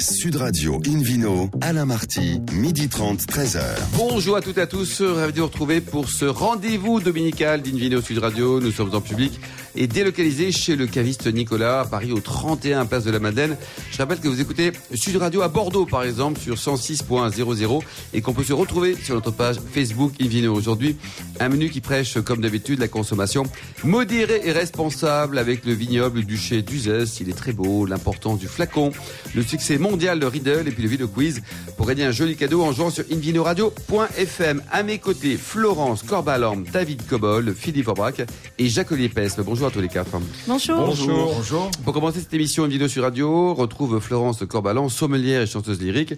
Sud Radio Invino, Alain Marty, midi 30, 13h. Bonjour à toutes et à tous, ravi de vous retrouver pour ce rendez-vous dominical d'Invino Sud Radio. Nous sommes en public et délocalisé chez le caviste Nicolas à Paris au 31 Place de la Madeleine. Je rappelle que vous écoutez Sud Radio à Bordeaux par exemple sur 106.00 et qu'on peut se retrouver sur notre page Facebook Invino aujourd'hui. Un menu qui prêche comme d'habitude la consommation modérée et responsable avec le vignoble du chez d'Uzès. Il est très beau, l'importance du flacon, le succès mondial de Riddle et puis le vidéo quiz pour gagner un joli cadeau en jouant sur invinoradio.fm. À mes côtés, Florence Corbalorme, David Cobol, Philippe Aubrac et Jacques Pesme. Bonjour à tous les quatre. Bonjour. Bonjour. Bonjour. Pour commencer cette émission Invino sur Radio, retrouve Florence Corbalan, sommelière et chanteuse lyrique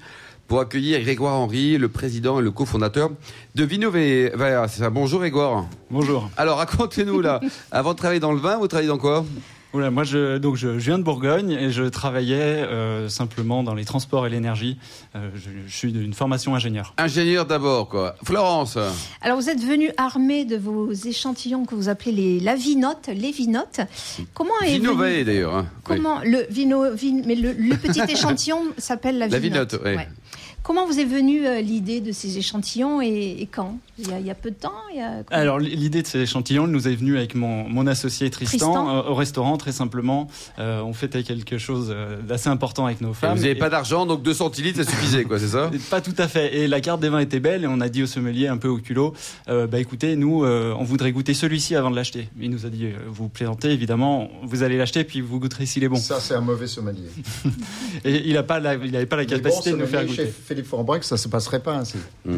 pour accueillir Grégoire Henry, le président et le cofondateur de Vino C'est ça. Bonjour Grégoire. Bonjour. Alors racontez-nous là, avant de travailler dans le vin, vous travaillez dans quoi? Oula, moi, je, donc je, viens de Bourgogne et je travaillais euh, simplement dans les transports et l'énergie. Euh, je, suis d'une formation ingénieur. Ingénieur d'abord, quoi. Florence. Alors, vous êtes venu armé de vos échantillons que vous appelez les la vinote, les vinotes. Comment est Vinovae, d'ailleurs. Hein. Comment le vino, mais le, petit échantillon s'appelle la vinote. La vinote, oui. Comment vous est venue euh, l'idée de ces échantillons et, quand? Il y, a, peu de temps Alors l'idée de ces échantillons nous est venue avec mon, associé Tristan, euh, au restaurant très simplement. Euh, on fêtait quelque chose d'assez important avec nos femmes. vous n'avez pas d'argent donc 2 centilitres ça suffisait quoi c'est ça? Pas tout à fait. Et la carte des vins était belle et on a dit au sommelier un peu au culot, bah écoutez nous on voudrait goûter celui-ci avant de l'acheter. Il nous a dit vous plaisantez évidemment vous allez l'acheter puis vous goûterez s'il est bon. Ça c'est un mauvais sommelier. et il n'avait pas la, il pas la capacité de nous faire goûter. Philippe Forbreck, ça se passerait pas ainsi. Mm.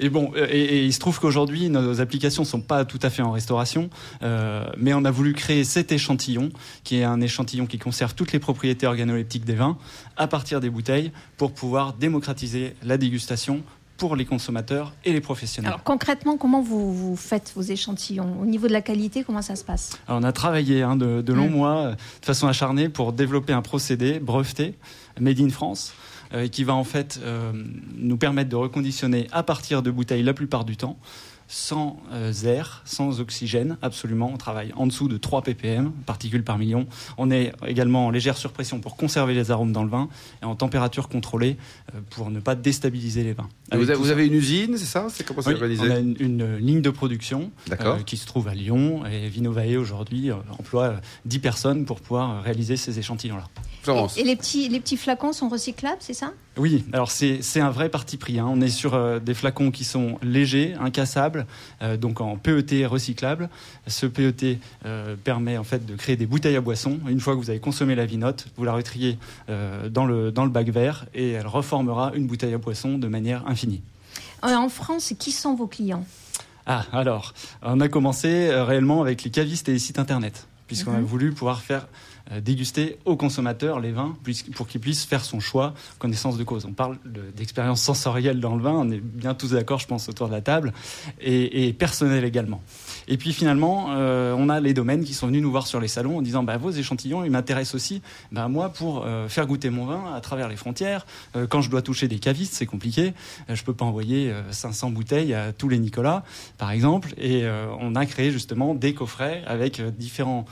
Et bon, euh, et, il se trouve qu'aujourd'hui, nos applications sont pas tout à fait en restauration, euh, mais on a voulu créer cet échantillon, qui est un échantillon qui conserve toutes les propriétés organoleptiques des vins, à partir des bouteilles, pour pouvoir démocratiser la dégustation pour les consommateurs et les professionnels. Alors concrètement, comment vous, vous, faites vos échantillons? Au niveau de la qualité, comment ça se passe? Alors, On a travaillé hein, de, longs mm. mois, de façon acharnée, pour développer un procédé breveté, made in France, euh, qui va en fait euh, nous permettre de reconditionner à partir de bouteilles la plupart du temps sans euh, air, sans oxygène, absolument. On travaille en dessous de 3 ppm, particules par million. On est également en légère surpression pour conserver les arômes dans le vin et en température contrôlée pour ne pas déstabiliser les vins. Vous, avez, une usine, c'est ça? C'est comment c'est organisé? On a une, ligne de production qui se trouve à Lyon et Vinovae aujourd'hui emploie 10 personnes pour pouvoir réaliser ces échantillons-là. Et, les, petits, les petits flacons sont recyclables, c'est ça? Oui, alors c'est un vrai parti pris. Hein. On est sur euh, des flacons qui sont légers, incassables, euh, donc en PET recyclable. Ce PET euh, permet en fait de créer des bouteilles à boisson. Une fois que vous avez consommé la vinote, vous la retriez dans, le, dans le bac vert et elle reformera une bouteille à boisson de manière infinie. En France, qui sont vos clients? Ah, alors, on a commencé réellement avec les cavistes et les sites internet, puisqu'on a mhm. voulu pouvoir faire euh, déguster aux consommateurs les vins pour qu'il puisse faire son choix, connaissance de cause. On parle d'expérience sensorielle dans le vin, on est bien tous d'accord, je pense, autour de la table, et, et personnelle également. Et puis finalement, euh, on a les domaines qui sont venus nous voir sur les salons en disant bah, vos échantillons, ils m'intéressent aussi. Bah, moi, pour euh, faire goûter mon vin à travers les frontières, quand je dois toucher des cavistes, c'est compliqué. je peux pas envoyer 500 bouteilles à tous les Nicolas, par exemple. Et on a créé justement des coffrets avec différents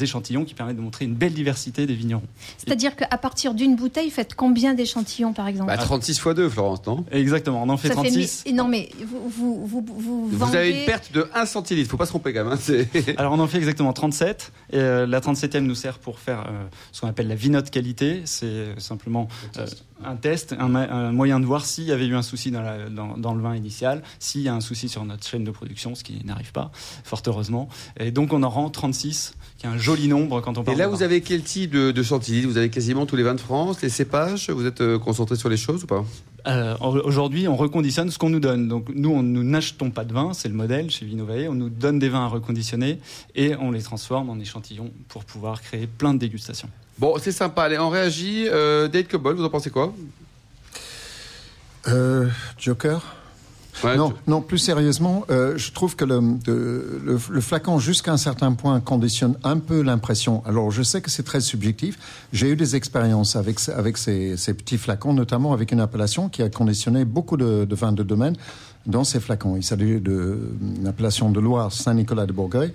échantillons qui permettent de montrer une belle diversité des vignerons. C'est-à-dire qu'à partir d'une bouteille, faites combien d'échantillons par exemple? 36 fois 2, Florence, non? Exactement, on en fait 36. non, mais vous, vous, vous, vous, vous avez une perte de 1 centilitre, il ne faut pas se tromper quand même. Hein, Alors on en fait exactement 37. Et, euh, la 37e nous sert pour faire euh, ce qu'on appelle la vinote qualité. C'est simplement euh, un test, un, moyen de voir s'il y avait eu un souci dans, la, dans, dans le vin initial, s'il y a un souci sur notre chaîne de production, ce qui n'arrive pas, fort heureusement. Et donc on en rend 36 qui est un joli nombre quand on parle. Et là, vous avez quel type de, de Vous avez quasiment tous les vins de France, les cépages Vous êtes euh, concentré sur les choses ou pas? Euh, Aujourd'hui, on reconditionne ce qu'on nous donne. Donc, nous, nous n'achetons pas de vin, c'est le modèle chez Vinovae. On nous donne des vins à reconditionner et on les transforme en échantillons pour pouvoir créer plein de dégustations. Bon, c'est sympa. Allez, on réagit. Euh, Date Cobol, vous en pensez quoi? Euh, Joker? Non, non, plus sérieusement, euh, je trouve que le, le, flacon, jusqu'à un certain point, conditionne un peu l'impression. Alors, je sais que c'est très subjectif. J'ai eu des expériences avec, avec ces, ces, petits flacons, notamment avec une appellation qui a conditionné beaucoup de, de vins de domaine dans ces flacons. Il s'agit d'une appellation de Loire, Saint-Nicolas de Bourgueil.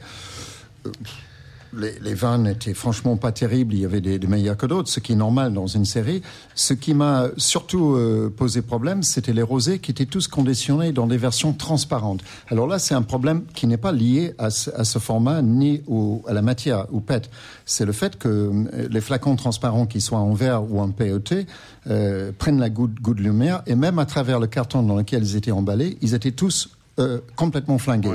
Les, vins n'étaient franchement pas terribles. Il y avait des, meilleurs que d'autres, ce qui est normal dans une série. Ce qui m'a surtout euh, posé problème, c'était les rosés qui étaient tous conditionnés dans des versions transparentes. Alors là, c'est un problème qui n'est pas lié à ce, format ni à la matière ou PET. C'est le fait que euh, les flacons transparents, qui soient en verre ou en PET, euh, prennent la goutte, goutte de lumière et même à travers le carton dans lequel ils étaient emballés, ils étaient tous euh, complètement flingué.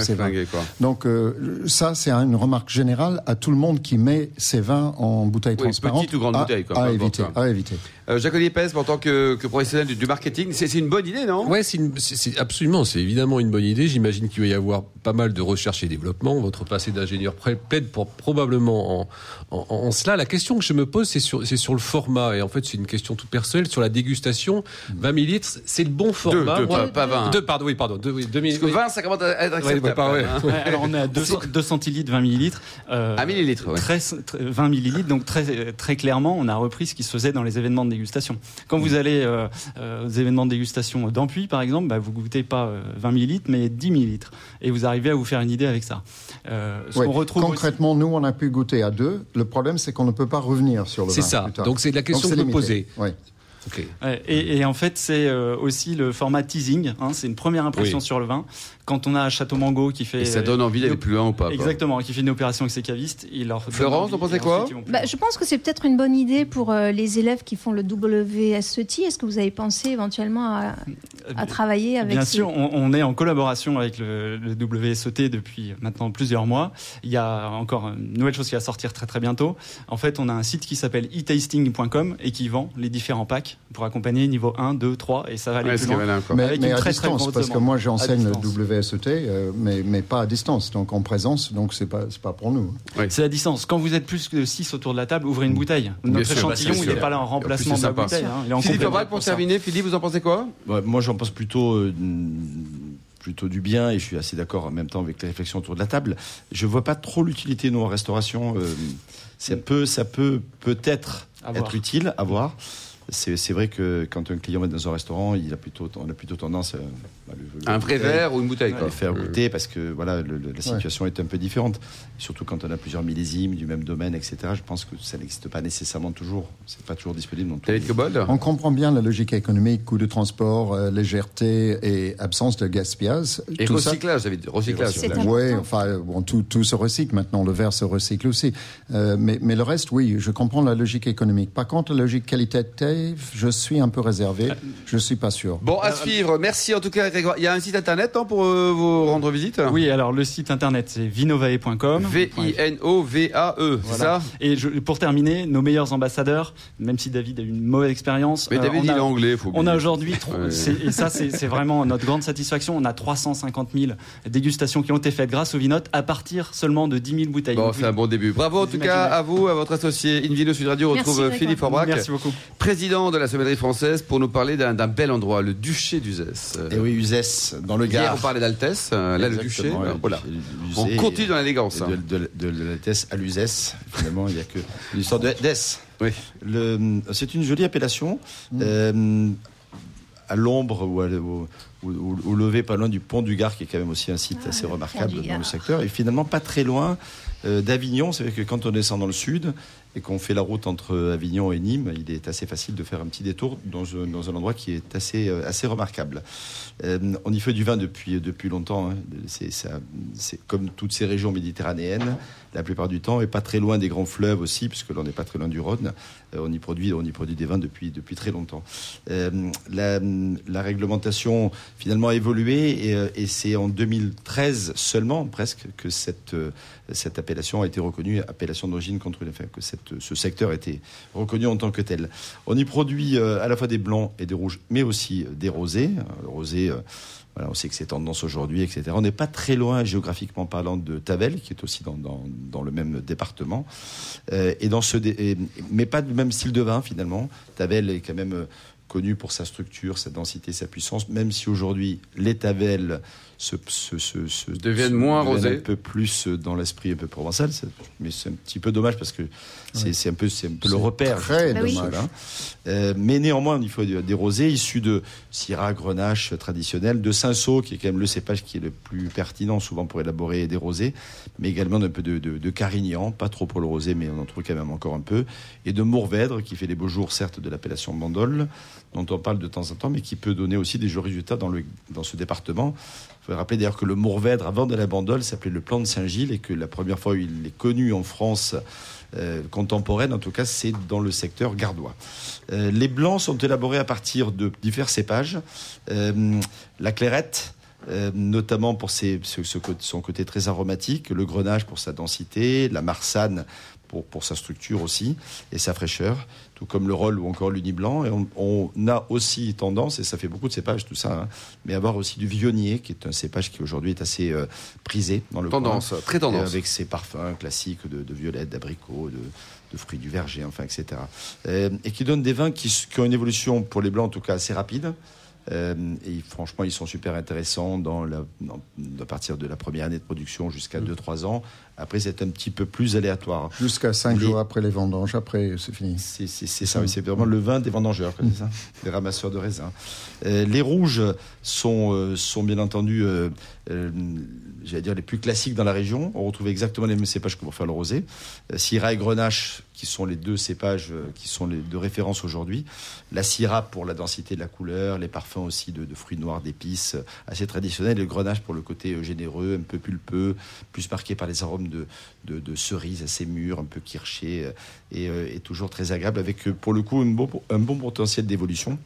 Donc euh, ça, c'est une remarque générale à tout le monde qui met ses vins en bouteille oui, transparente. Petite ou grande bouteille, quoi, à, éviter, à éviter. Euh, Jacques en tant que, que professionnel du, marketing, c'est une bonne idée, non? Ouais, c'est absolument, c'est évidemment une bonne idée. J'imagine qu'il va y avoir pas mal de recherche et développement. Votre passé d'ingénieur plaide pour probablement en, en, cela. La question que je me pose, c'est sur, sur le format. Et en fait, c'est une question toute personnelle sur la dégustation. 20 millilitres, c'est le bon format. Deux, pas, 20. Deux, pardon, oui, pardon. Deux, oui, 20, ça commence à être acceptable. Hein. alors on est à 2, centilitres, 20 millilitres. Euh, 1 millilitre, ouais. 20 millilitres, donc très, très clairement, on a repris ce qui se faisait dans les événements de dégustation. Quand vous allez euh, euh, aux événements de dégustation d'Ampuy, par exemple, bah, vous goûtez pas 20 euh, millilitres, mais 10 millilitres. Et vous arrivez à vous faire une idée avec ça. Euh, ce retrouve concrètement, nous, on a pu goûter à deux. Le problème, c'est qu'on ne peut pas revenir sur le vin. C'est ça. Donc c'est la question que vous posez. Et, en fait, c'est aussi le format teasing. Hein, c'est une première impression sur le vin quand on a Château Mango qui fait. Et ça donne envie d'aller plus loin ou pas. Exactement, qui fait une opération avec ses cavistes. Il leur Florence, vous pensez quoi bah, Je pense que c'est peut-être une bonne idée pour euh, les élèves qui font le WSET. Est-ce que vous avez pensé éventuellement à, à travailler avec Bien sûr, on, est en collaboration avec le, le, WSET depuis maintenant plusieurs mois. Il y a encore une nouvelle chose qui va sortir très très bientôt. En fait, on a un site qui s'appelle etasting.com et qui vend les différents packs pour accompagner niveau 1, 2, 3 et ça va aller plus loin. mais, mais à distance, parce que moi j'enseigne le WSET euh, mais, mais, pas à distance, donc en présence, donc c'est pas, pas pour nous. C'est à distance. Quand vous êtes plus que 6 autour de la table, ouvrez une bouteille. Notre échantillon, il n'est pas là en remplacement de la bouteille. Hein. Philippe pour terminer, Philippe, vous en pensez quoi? Moi, j'en pense plutôt. Euh, plutôt du bien et je suis assez d'accord en même temps avec les réflexions autour de la table. Je vois pas trop l'utilité nous en restauration. Euh, ça peut, ça peut peut-être être utile à voir c'est vrai que quand un client va dans un restaurant, il a plutôt, on a plutôt tendance à, un vrai verre ou une bouteille, quoi. faire goûter parce que voilà, la situation est un peu différente. Surtout quand on a plusieurs millésimes du même domaine, etc. Je pense que ça n'existe pas nécessairement toujours. C'est pas toujours disponible dans tout. On comprend bien la logique économique, coût de transport, euh, légèreté et absence de gaspillage. Et tout recyclage, ça. recyclage. Oui, enfin, bon, tout, tout, se recycle maintenant. Le verre se recycle aussi. Euh, mais, mais le reste, oui, je comprends la logique économique. Par contre, la logique qualitative je suis un peu réservé. Je ne suis pas sûr. Bon, à suivre. Merci en tout cas, Il y a un site internet hein, pour euh, vous rendre visite? Oui, alors le site internet, c'est vinovae.com. V-I-N-O-V-A-E, c'est ça? Et pour terminer, nos meilleurs ambassadeurs, même si David a eu une mauvaise expérience. Mais David, euh, il est anglais, faut On a aujourd'hui, et ça, c'est vraiment notre grande satisfaction, on a 350 000 dégustations qui ont été faites grâce au Vinote à partir seulement de 10 000 bouteilles. Bon, c'est un bon début. Bravo en tout cas à vous, à votre associé Invino Sud Radio. On retrouve Philippe Forbrac. Merci beaucoup. Président de la sommellerie française pour nous parler d'un bel endroit, le duché d'Uzès. Et eh oui, Dans le Gard. Hier, on parlait d'Altesse, euh, là, le duché. Euh, voilà. On continue dans l'élégance. Hein. De, de, l'Altesse à l'Uzès, finalement, il n'y a que l'histoire de d'Es. Oui. C'est une jolie appellation. Mm. Euh, à l'ombre ou, au, lever pas loin du pont du Gard, qui est quand même aussi un site ah, assez remarquable dans le secteur, et finalement pas très loin d'Avignon. C'est vrai que quand on descend dans le sud, et qu'on fait la route entre Avignon et Nîmes, il est assez facile de faire un petit détour dans, un endroit qui est assez, euh, assez remarquable. Euh, on y fait du vin depuis, depuis longtemps. Hein. C'est comme toutes ces régions méditerranéennes, la plupart du temps, et pas très loin des grands fleuves aussi, puisque l'on n'est pas très loin du Rhône. Euh, on, y produit, on y produit des vins depuis, depuis très longtemps. la, réglementation finalement a évolué, et, et c'est en 2013 seulement, presque, que cette, cette appellation a été reconnue appellation d'origine contre les que cette ce secteur était reconnu en tant que tel. On y produit euh, à la fois des blancs et des rouges, mais aussi euh, des rosés. Euh, le rosé, voilà, on sait que c'est tendance aujourd'hui, etc. On n'est pas très loin, géographiquement parlant, de Tavel, qui est aussi dans, dans, le même département. et dans ce mais pas du même style de vin, finalement. Tavel est quand même connu pour sa structure, sa densité, sa puissance, même si aujourd'hui les Tavel se, deviennent moins rosés. Un peu plus dans l'esprit un peu provençal. Mais c'est un petit peu dommage parce que c'est un peu, un peu le repère. Très dommage. Hein. Euh, mais néanmoins, il faut des rosés issus de Syrah, Grenache traditionnel, de Cinsault, qui est quand même le cépage qui est le plus pertinent souvent pour élaborer des rosés, mais également d'un peu de, de, Carignan, pas trop pour le rosé, mais on en trouve quand même encore un peu, et de Mourvèdre, qui fait les beaux jours, certes, de l'appellation Bandol, dont on parle de temps en temps, mais qui peut donner aussi des résultats dans, le, dans ce département. Il faut rappeler d'ailleurs que le Mourvèdre, avant de la Bandol, s'appelait le plan de Saint-Gilles, et que la première fois où il est connu en France, euh, contemporaine, en tout cas, c'est dans le secteur gardois. Euh, les blancs sont élaborés à partir de divers cépages. Euh, la clairette, notamment pour son côté très aromatique, le grenage pour sa densité, la marsanne pour, pour, sa structure aussi et sa fraîcheur, tout comme le rôle ou encore l'uni blanc. Et on, a aussi tendance, et ça fait beaucoup de cépages tout ça, hein, mais avoir aussi du vionnier, qui est un cépage qui aujourd'hui est assez euh, prisé dans le tendance, très tendance, avec ses parfums classiques de, de violette, d'abricot, de, de, fruits du verger, enfin, etc. Euh, et qui donne des vins qui, qui, ont une évolution pour les blancs en tout cas assez rapide. Euh, et franchement, ils sont super intéressants dans la, à partir de la première année de production jusqu'à 2-3 mm. ans, après, c'est un petit peu plus aléatoire. Jusqu'à 5 jours après les vendanges, après, c'est fini. C'est ça, oui, c'est vraiment le vin des vendangeurs, comme ça, des ramasseurs de raisins. Euh, les rouges sont, euh, sont bien entendu, euh, j'allais dire, les plus classiques dans la région. On retrouve exactement les mêmes cépages que pour faire le rosé. Syrah et Grenache, qui sont les deux cépages qui sont les deux références aujourd'hui. La Syrah pour la densité de la couleur, les parfums aussi de, fruits noirs, d'épices, assez traditionnels. Et le Grenache pour le côté généreux, un peu pulpeux, plus marqué par les arômes de, de, cerises assez mûres, un peu kirché, euh, euh, et, toujours très agréable, avec euh, pour le coup un bon, un bon potentiel d'évolution.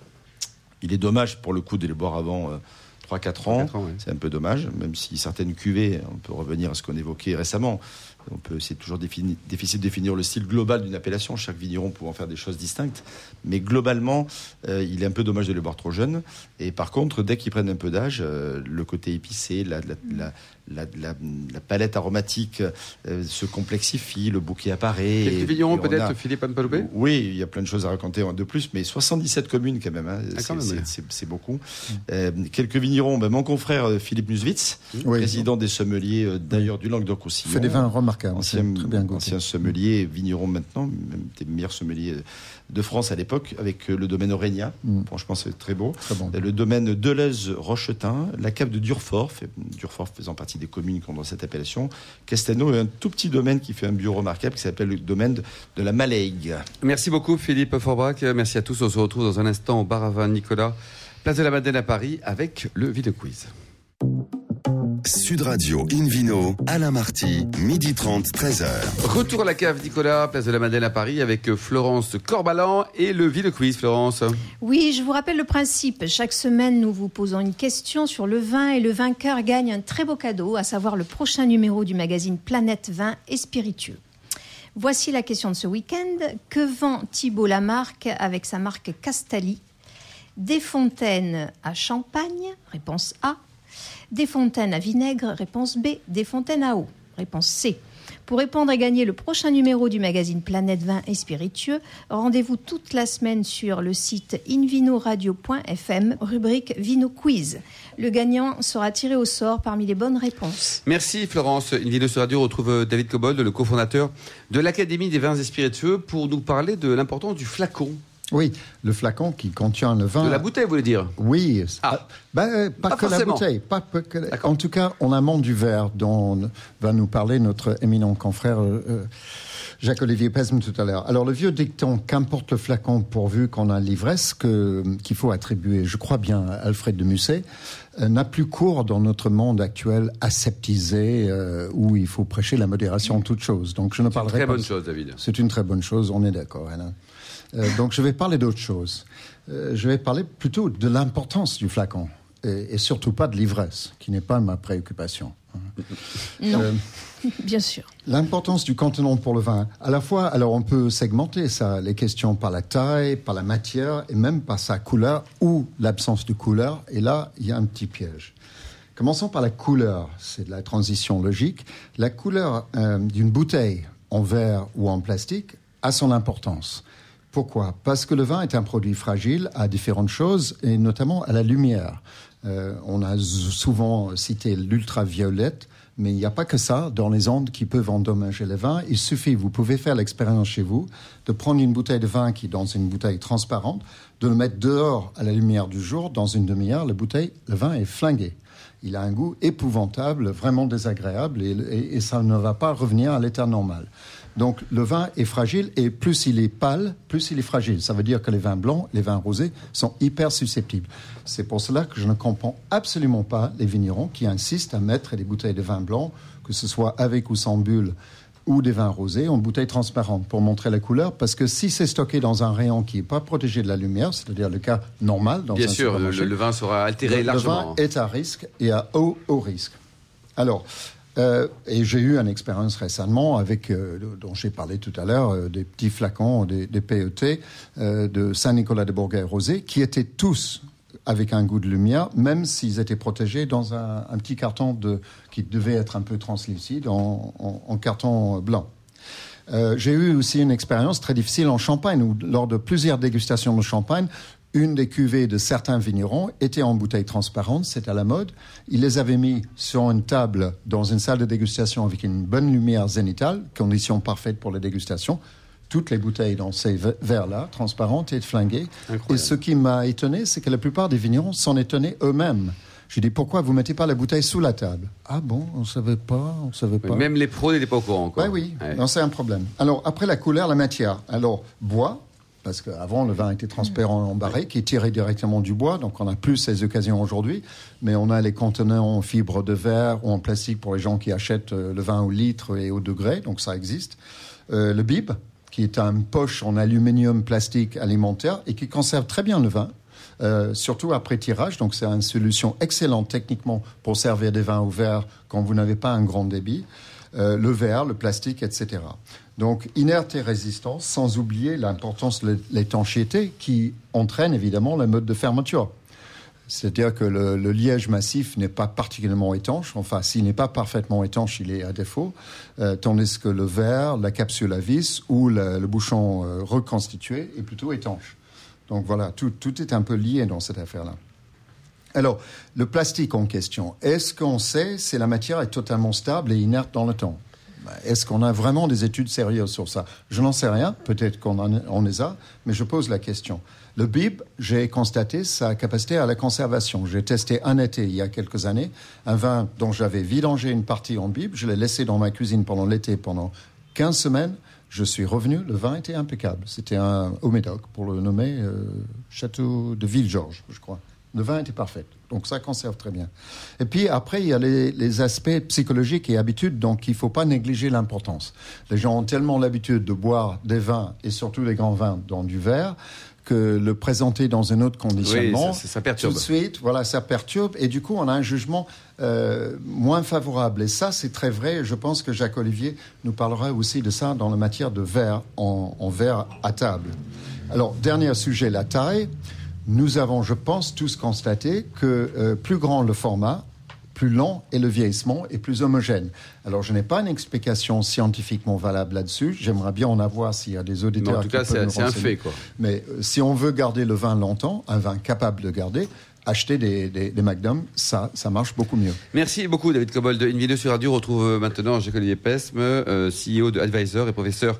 Il est dommage pour le coup de les boire avant 3-4 ans. C'est un peu dommage, même si certaines cuvées, on peut revenir à ce qu'on évoquait récemment, on peut, c'est toujours difficile de définir le style global d'une appellation, chaque vigneron pouvant faire des choses distinctes. Mais globalement, euh, il est un peu dommage de les boire trop jeunes. Et par contre, dès qu'ils prennent un peu d'âge, euh, le côté épicé, la, palette aromatique euh, se complexifie, le bouquet apparaît. Quelques vignerons peut-être, Philippe Anpaloupé Oui, il y a plein de choses à raconter de plus, mais 77 communes quand même, hein. ah, c'est beaucoup. quelques vignerons, ben, mon confrère Philippe Muswitz, président des sommeliers d'ailleurs du Languedoc-Roussillon. Fait des vins Ancien, très bien ancien sommelier, vigneron maintenant, même des meilleurs sommeliers de France à l'époque, avec euh, le domaine Aurégna. Mm. Franchement, c'est très beau. Le domaine Deleuze-Rochetin, la cave de Durfort, Durfort faisant partie des communes qui ont cette appellation. Castano et un tout petit domaine qui fait un bio remarquable qui s'appelle le domaine de la Malaigue. Merci beaucoup Philippe Forbrac. Merci à tous. On se retrouve dans un instant au bar vin Nicolas, place de la Madeleine à Paris avec le Ville Quiz. Sud Radio Invino, Alain Marty, midi 30, 13h. Retour à la cave Nicolas, place de la Madeleine à Paris avec Florence Corbalan et le Ville Quiz, Florence. Oui, je vous rappelle le principe. Chaque semaine, nous vous posons une question sur le vin et le vainqueur gagne un très beau cadeau, à savoir le prochain numéro du magazine Planète Vin et Spiritueux. Voici la question de ce week-end. Que vend Thibault Lamarque avec sa marque Castali? Des fontaines à champagne? Réponse A. Des fontaines à vinaigre, réponse B. Des fontaines à eau, réponse C. Pour répondre et gagner le prochain numéro du magazine Planète Vin et Spiritueux, rendez-vous toute la semaine sur le site invinoradio.fm, rubrique Vino Quiz. Le gagnant sera tiré au sort parmi les bonnes réponses. Merci Florence. Invino Radio retrouve David Cobold, le cofondateur de l'Académie des vins et spiritueux, pour nous parler de l'importance du flacon. Oui, le flacon qui contient le vin. De la bouteille, vous voulez dire? Oui. Ah. Ben, pas, que la bouteille. Pas, En tout cas, en amont du verre, dont va nous parler notre éminent confrère euh, euh, Jacques-Olivier Pesme tout à l'heure. Alors, le vieux dicton, qu'importe le flacon pourvu qu'on a l'ivresse, qu'il faut attribuer, je crois bien, à Alfred de Musset, euh, n'a plus cours dans notre monde actuel aseptisé où il faut prêcher la modération en toute chose. Donc, je ne parlerai pas. C'est une très bonne chose, David. C'est une très bonne chose, on est d'accord, Alain. Euh, donc je vais parler d'autre chose. Euh, je vais parler plutôt de l'importance du flacon et, surtout pas de l'ivresse, qui n'est pas ma préoccupation. Non, euh, bien sûr. L'importance du contenant pour le vin. À la fois, alors on peut segmenter ça, les questions par la taille, par la matière et même par sa couleur ou l'absence de couleur. Et là, il y a un petit piège. Commençons par la couleur, c'est de la transition logique. La couleur d'une bouteille en verre ou en plastique a son importance Pourquoi? Parce que le vin est un produit fragile à différentes choses, et notamment à la lumière. Euh, on a souvent cité l'ultraviolette, mais il n'y a pas que ça dans les ondes qui peuvent endommager le vin. Il suffit, vous pouvez faire l'expérience chez vous, de prendre une bouteille de vin qui est dans une bouteille transparente, de le mettre dehors à la lumière du jour, dans une demi-heure, la bouteille, le vin est flingué. Il a un goût épouvantable, vraiment désagréable, et ça ne va pas revenir à l'état normal. Donc le vin est fragile et plus il est pâle, plus il est fragile. Ça veut dire que les vins blancs, les vins rosés sont hyper susceptibles. C'est pour cela que je ne comprends absolument pas les vignerons qui insistent à mettre des bouteilles de vin blanc, que ce soit avec ou sans bulle, ou des vins rosés en bouteille transparente pour montrer la couleur, parce que si c'est stocké dans un rayon qui n'est pas protégé de la lumière, c'est-à-dire le cas normal dans Bien sûr, le, vin sera altéré largement. Le vin est à risque et à haut, haut risque. Alors, euh, et j'ai eu une expérience récemment avec, euh, dont j'ai parlé tout à l'heure, euh, des petits flacons, des, PET de Saint-Nicolas de Bourgueil-Rosé, qui étaient tous avec un goût de lumière, même s'ils étaient protégés dans un, petit carton de, qui devait être un peu translucide en, en carton blanc. j'ai eu aussi une expérience très difficile en Champagne, où lors de plusieurs dégustations de champagne, une des cuvées de certains vignerons était en bouteille transparente, c'est à la mode. Ils les avaient mis sur une table dans une salle de dégustation avec une bonne lumière zénitale, condition parfaite pour la dégustation. Toutes les bouteilles dans ces verres-là, transparentes et flinguées. Et ce qui m'a étonné, c'est que la plupart des vignerons s'en étonnaient eux-mêmes. J'ai dit pourquoi vous mettez pas la bouteille sous la table? Ah bon, on savait pas, on savait pas. même les pros n'étaient pas au courant. Oui, oui, c'est un problème. Alors après la couleur, la matière. Alors bois, parce qu'avant le vin était transparent en barrique, qui tirait directement du bois, donc on n'a plus ces occasions aujourd'hui, mais on a les contenants en fibre de verre ou en plastique pour les gens qui achètent euh, le vin au litre et au degré, donc ça existe. Euh, le bib, qui est un poche en aluminium plastique alimentaire et qui conserve très bien le vin, euh, surtout après tirage. Donc c'est une solution excellente techniquement pour servir des vins au verre quand vous n'avez pas un grand débit. Le verre, le plastique, etc. Donc inerte et résistance, sans oublier l'importance de l'étanchéité qui entraîne évidemment la mode de fermeture. C'est-à-dire que le, liège massif n'est pas particulièrement étanche, enfin s'il n'est pas parfaitement étanche, il est à défaut, euh, tandis que le verre, la capsule à vis ou le bouchon euh, reconstitué est plutôt étanche. Donc voilà, tout est un peu lié dans cette affaire-là. Alors, le plastique en question, est-ce qu'on sait si la matière est totalement stable et inerte dans le temps? Est-ce qu'on a vraiment des études sérieuses sur ça? Je n'en sais rien, peut-être qu'on en les a, mais je pose la question. Le bib, j'ai constaté sa capacité à la conservation. J'ai testé un été, il y a quelques années, un vin dont j'avais vidangé une partie en bib. Je l'ai laissé dans ma cuisine pendant l'été, pendant 15 semaines. Je suis revenu, le vin était impeccable. C'était un au Médoc, pour le nommer, euh, Château de Ville-Georges, je crois. Le vin était parfait. Donc ça conserve très bien. Et puis après, il y a les, aspects psychologiques et habitudes, donc il ne faut pas négliger l'importance. Les gens ont tellement l'habitude de boire des vins, et surtout les grands vins, dans du verre, que le présenter dans un autre conditionnement, ça, perturbe. tout de suite, voilà, ça perturbe, et du coup, on a un jugement euh, moins favorable. Et ça, c'est très vrai. Je pense que Jacques Olivier nous parlera aussi de ça dans la matière de verre en, en verre à table. Alors, dernier sujet, la taille nous avons, je pense, tous constaté que euh, plus grand le format, plus lent est le vieillissement et plus homogène. Alors, je n'ai pas une explication scientifiquement valable là-dessus. J'aimerais bien en avoir s'il y a des auditeurs. en tout cas, c'est un fait. Quoi. Mais euh, si on veut garder le vin longtemps, un vin capable de garder, acheter des, des, Magnum, ça, ça marche beaucoup mieux. Merci beaucoup, David Cobold. Une vidéo sur radio retrouve euh, maintenant Jacques-Olivier Pesme, CEO de Advisor et professeur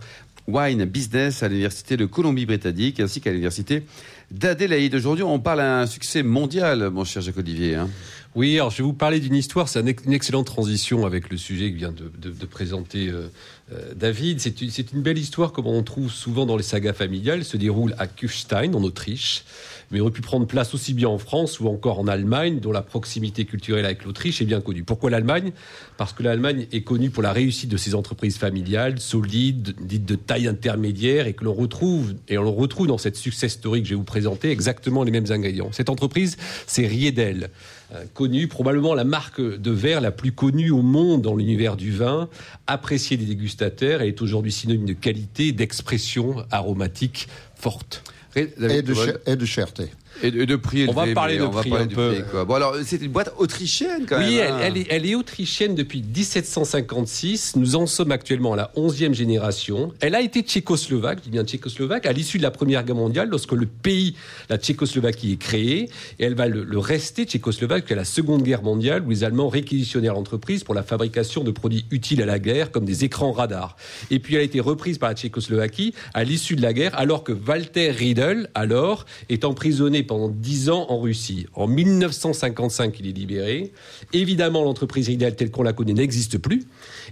Wine Business à l'Université de Colombie-Britannique ainsi qu'à l'Université d'Adélaïde. Aujourd'hui, on parle d'un succès mondial, mon cher Jacques Olivier. Hein. Oui, alors je vais vous parler d'une histoire. C'est une excellente transition avec le sujet que vient de, présenter euh, euh, David. C'est une, une, belle histoire, comme on trouve souvent dans les sagas familiales. Elle se déroule à Kufstein, en Autriche mais aurait pu prendre place aussi bien en France ou encore en Allemagne, dont la proximité culturelle avec l'Autriche est bien connue. Pourquoi l'Allemagne? Parce que l'Allemagne est connue pour la réussite de ses entreprises familiales, solides, dites de taille intermédiaire, et que l'on retrouve, et on le retrouve dans cette success story que je vais vous présenter, exactement les mêmes ingrédients. Cette entreprise, c'est Riedel euh, connue, probablement la marque de verre la plus connue au monde dans l'univers du vin, appréciée des dégustateurs et est aujourd'hui synonyme de qualité, d'expression aromatique forte et de, cherté. Et de, prix On va parler de prix un peu. bon, alors, c'est une boîte autrichienne quand même. Oui, hein. elle, est, elle, est, autrichienne depuis 1756. Nous en sommes actuellement à la 11e génération. Elle a été tchécoslovaque, je dis bien tchécoslovaque, à l'issue de la Première Guerre mondiale, lorsque le pays, la Tchécoslovaquie, est créé. Et elle va le, rester tchécoslovaque jusqu'à la Seconde Guerre mondiale, où les Allemands réquisitionnèrent l'entreprise pour la fabrication de produits utiles à la guerre, comme des écrans radars. Et puis elle a été reprise par la Tchécoslovaquie à l'issue de la guerre, alors que Walter Riedel, alors, est emprisonné pendant dix ans en Russie. En 1955, il est libéré. Évidemment, l'entreprise Riedel telle qu'on la connaît n'existe plus.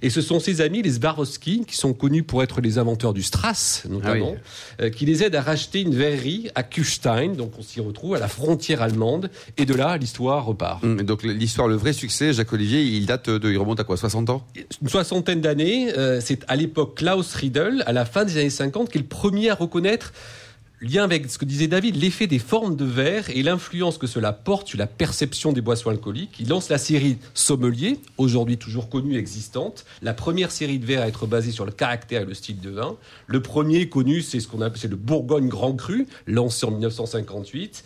Et ce sont ses amis, les Swarovski, qui sont connus pour être les inventeurs du Strass, notamment, ah euh, qui les aident à racheter une verrerie à Kufstein. Donc on s'y retrouve à la frontière allemande. Et de là, l'histoire repart. Hum, donc l'histoire, le vrai succès, Jacques Olivier, il date de, il remonte à quoi 60 ans? Une soixantaine d'années. Euh, c'est à l'époque Klaus Riedel, à la fin des années 50, qui est le premier à reconnaître lien avec ce que disait David, l'effet des formes de verre et l'influence que cela porte sur la perception des boissons alcooliques. Il lance la série Sommelier, aujourd'hui toujours connue et existante. La première série de verres à être basée sur le caractère et le style de vin. Le premier connu, c'est ce qu'on appelle le Bourgogne Grand Cru, lancé en 1958.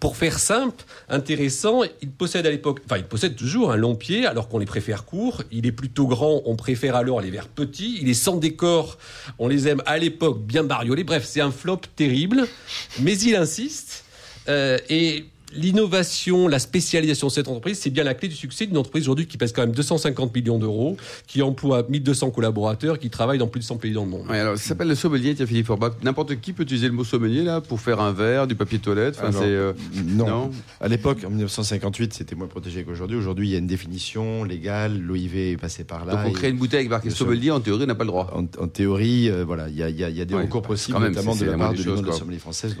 Pour faire simple, intéressant, il possède à l'époque, enfin il possède toujours un long pied alors qu'on les préfère courts. Il est plutôt grand, on préfère alors les verres petits. Il est sans décor, on les aime à l'époque bien bariolés. Bref, c'est un flop terrible, mais il insiste. Euh, et l'innovation, la spécialisation de cette entreprise, c'est bien la clé du succès d'une entreprise aujourd'hui qui pèse quand même 250 millions d'euros, qui emploie 1200 collaborateurs, qui travaille dans plus de 100 pays dans le monde. alors, ça s'appelle le sommelier, tiens, Philippe Forbach. N'importe qui peut utiliser le mot sommelier, là, pour faire un verre, du papier toilette. Enfin, euh, non. À l'époque, en 1958, c'était moins protégé qu'aujourd'hui. Aujourd'hui, il y a une définition légale, l'OIV est passé par là. Donc, on crée une bouteille avec marqué sommelier, en théorie, on n'a pas le droit. En, théorie, euh, voilà, il y a, y a, des recours possibles, notamment de la part de l'Union de sommelier française,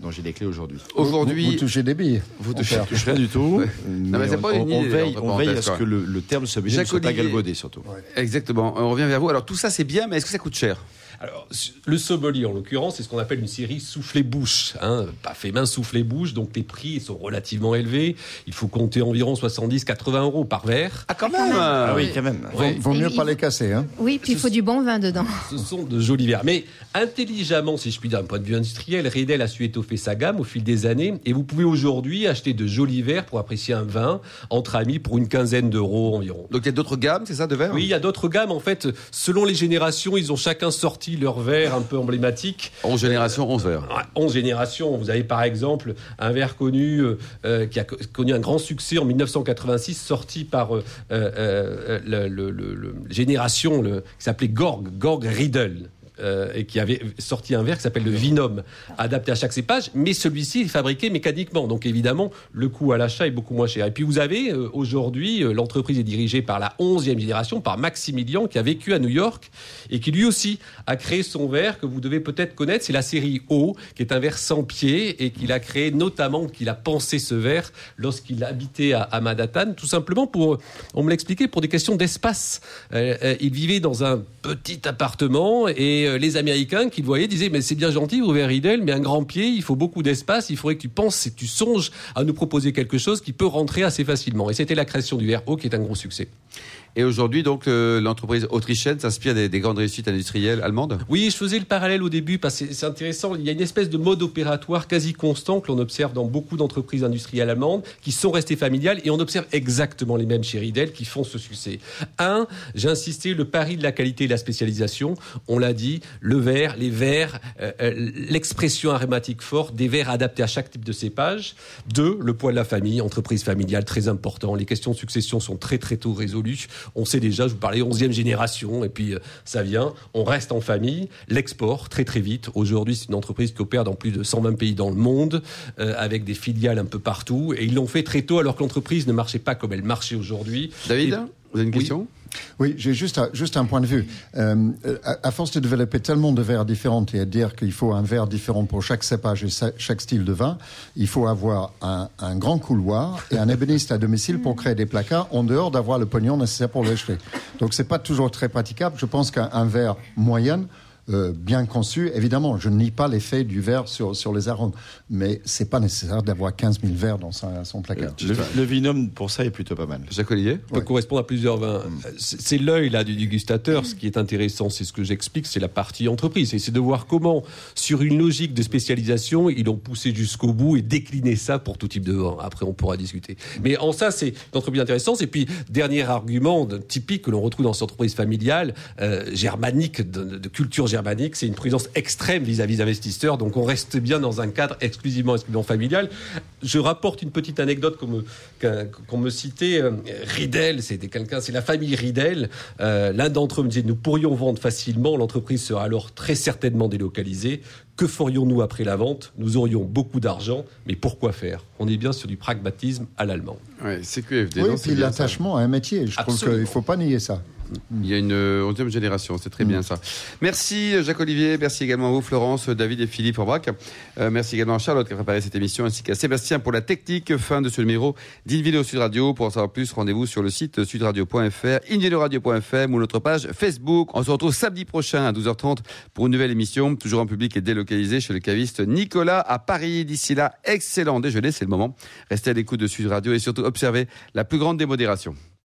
dont j'ai les clés aujourd'hui. Aujourd'hui. Vous touchez des billes. Vous touchez, rien du tout. on, veille, à ce que le, terme sommelier ne soit pas galvaudé, surtout. Exactement. On revient vers vous. Alors tout ça, c'est bien, mais est-ce que ça coûte cher? Alors, le sommelier, en l'occurrence, c'est ce qu'on appelle une série soufflé-bouche. Hein, pas fait main, soufflé-bouche. Donc, les prix sont relativement élevés. Il faut compter environ 70-80 euros par verre. Ah, quand même Ah oui, quand même. Vaut, mieux pas les casser. Hein. Oui, puis il faut du bon vin dedans. Ce sont de jolis verres. Mais intelligemment, si je puis dire, d'un point de vue industriel, Riedel a su étoffer sa gamme au fil des années. Et vous pouvez aujourd'hui acheter de jolis verres pour apprécier un vin entre amis pour une quinzaine d'euros environ. Donc, il y a d'autres gammes, c'est ça, de verres Oui, il y a d'autres gammes. En fait, selon les générations, ils ont chacun sorti leur verre un peu emblématique. 11 générations, 11 verres. 11 générations. Vous avez par exemple un verre connu euh, euh, qui a connu un grand succès en 1986, sorti par euh, le, le, Génération, qui s'appelait Gorg, Gorg Riedel. Euh, et qui avait sorti un verre qui s'appelle le Vinum, adapté à chaque cépage, mais celui-ci est fabriqué mécaniquement. Donc évidemment, le coût à l'achat est beaucoup moins cher. Et puis vous avez euh, aujourd'hui, euh, l'entreprise est dirigée par la 11e génération, par Maximilian, qui a vécu à New York et qui lui aussi a créé son verre que vous devez peut-être connaître. C'est la série O, qui est un verre sans pied et qu'il a créé notamment, qu'il a pensé ce verre lorsqu'il habitait à, à Manhattan, tout simplement pour, on me l'expliquait, pour des questions d'espace. il vivait dans un petit appartement et euh, les Américains qui le voyaient disaient mais c'est bien gentil vous Riedel mais un grand pied il faut beaucoup d'espace il faudrait que tu penses et que tu songes à nous proposer quelque chose qui peut rentrer assez facilement et c'était la création du haut qui est un gros succès. Et aujourd'hui, donc, euh, l'entreprise autrichienne s'inspire des, grandes réussites industrielles allemandes Oui, je faisais le parallèle au début parce que c'est intéressant. Il y a une espèce de mode opératoire quasi constant que l'on observe dans beaucoup d'entreprises industrielles allemandes qui sont restées familiales et on observe exactement les mêmes chez Riedel qui font ce succès. Un, j'ai insisté, le pari de la qualité et de la spécialisation. On l'a dit, le verre, les verres, euh, euh, l'expression aromatique forte, des verres adaptés à chaque type de cépage. Deux, le poids de la famille, entreprise familiale, très important. Les questions de succession sont très très tôt résolues on sait déjà, je vous parlais 11e génération, et puis euh, ça vient, on reste en famille, l'export très très vite. Aujourd'hui, c'est une entreprise qui opère dans plus de 120 pays dans le monde, euh, avec des filiales un peu partout, et ils l'ont fait très tôt alors que l'entreprise ne marchait pas comme elle marchait aujourd'hui. David, vous avez une question? oui, j'ai juste, un, juste un point de vue. Euh, à, force de développer tellement de verres différents et à dire qu'il faut un verre différent pour chaque cépage et chaque style de vin, il faut avoir un, un grand couloir et un ébéniste à domicile pour créer des placards en dehors d'avoir le pognon nécessaire pour l'acheter. Donc c'est pas toujours très praticable. Je pense qu'un verre moyen euh, bien conçu. Évidemment, je ne nie pas l'effet du verre sur, sur les arômes, mais c'est pas nécessaire d'avoir 15 000 verres dans son, placard. Le, le, vinum, pour ça, est plutôt pas mal. Jacques Olivier peut correspondre à plusieurs vins. C'est l'œil là du dégustateur. Ce qui est intéressant, c'est ce que j'explique, c'est la partie entreprise. Et c'est de voir comment, sur une logique de spécialisation, ils l'ont poussé jusqu'au bout et décliné ça pour tout type de vin. Après, on pourra discuter. Mais en ça, c'est une entreprise intéressante. Et puis, dernier argument typique que l'on retrouve dans cette entreprise familiale, euh, germanique, de, culture germanique, c'est une prudence extrême vis-à-vis des investisseurs. Donc, on reste bien dans un cadre exclusivement, exclusivement familial. Je rapporte une petite anecdote qu'on me, citait. Euh, Riedel, c'est quelqu'un, c'est la famille Riedel. Euh, l'un d'entre eux me disait nous pourrions vendre facilement. L'entreprise sera alors très certainement délocalisée. Que ferions-nous après la vente? Nous aurions beaucoup d'argent, mais pourquoi faire? On est bien sur du pragmatisme à l'allemand. Oui, c'est QFD. Oui, puis l'attachement à un métier. Je trouve qu'il ne faut pas nier ça. Il y a une euh, onzième génération, c'est très bien mm. ça. Merci euh, Jacques-Olivier, merci également à vous Florence, David et Philippe Aubrac. Euh, merci également à Charlotte qui a préparé cette émission, ainsi qu'à Sébastien pour la technique. Fin de ce numéro d'Invideo Sud Radio. Pour en savoir plus, rendez-vous sur le site sudradio.fr, invideoradio.fm ou notre page Facebook. On se retrouve samedi prochain à 12h30 pour une nouvelle émission, toujours en public et délocalisée chez le caviste Nicolas à Paris. D'ici là, excellent déjeuner, c'est le moment. Restez à l'écoute de Sud Radio et surtout observez la plus grande démodération.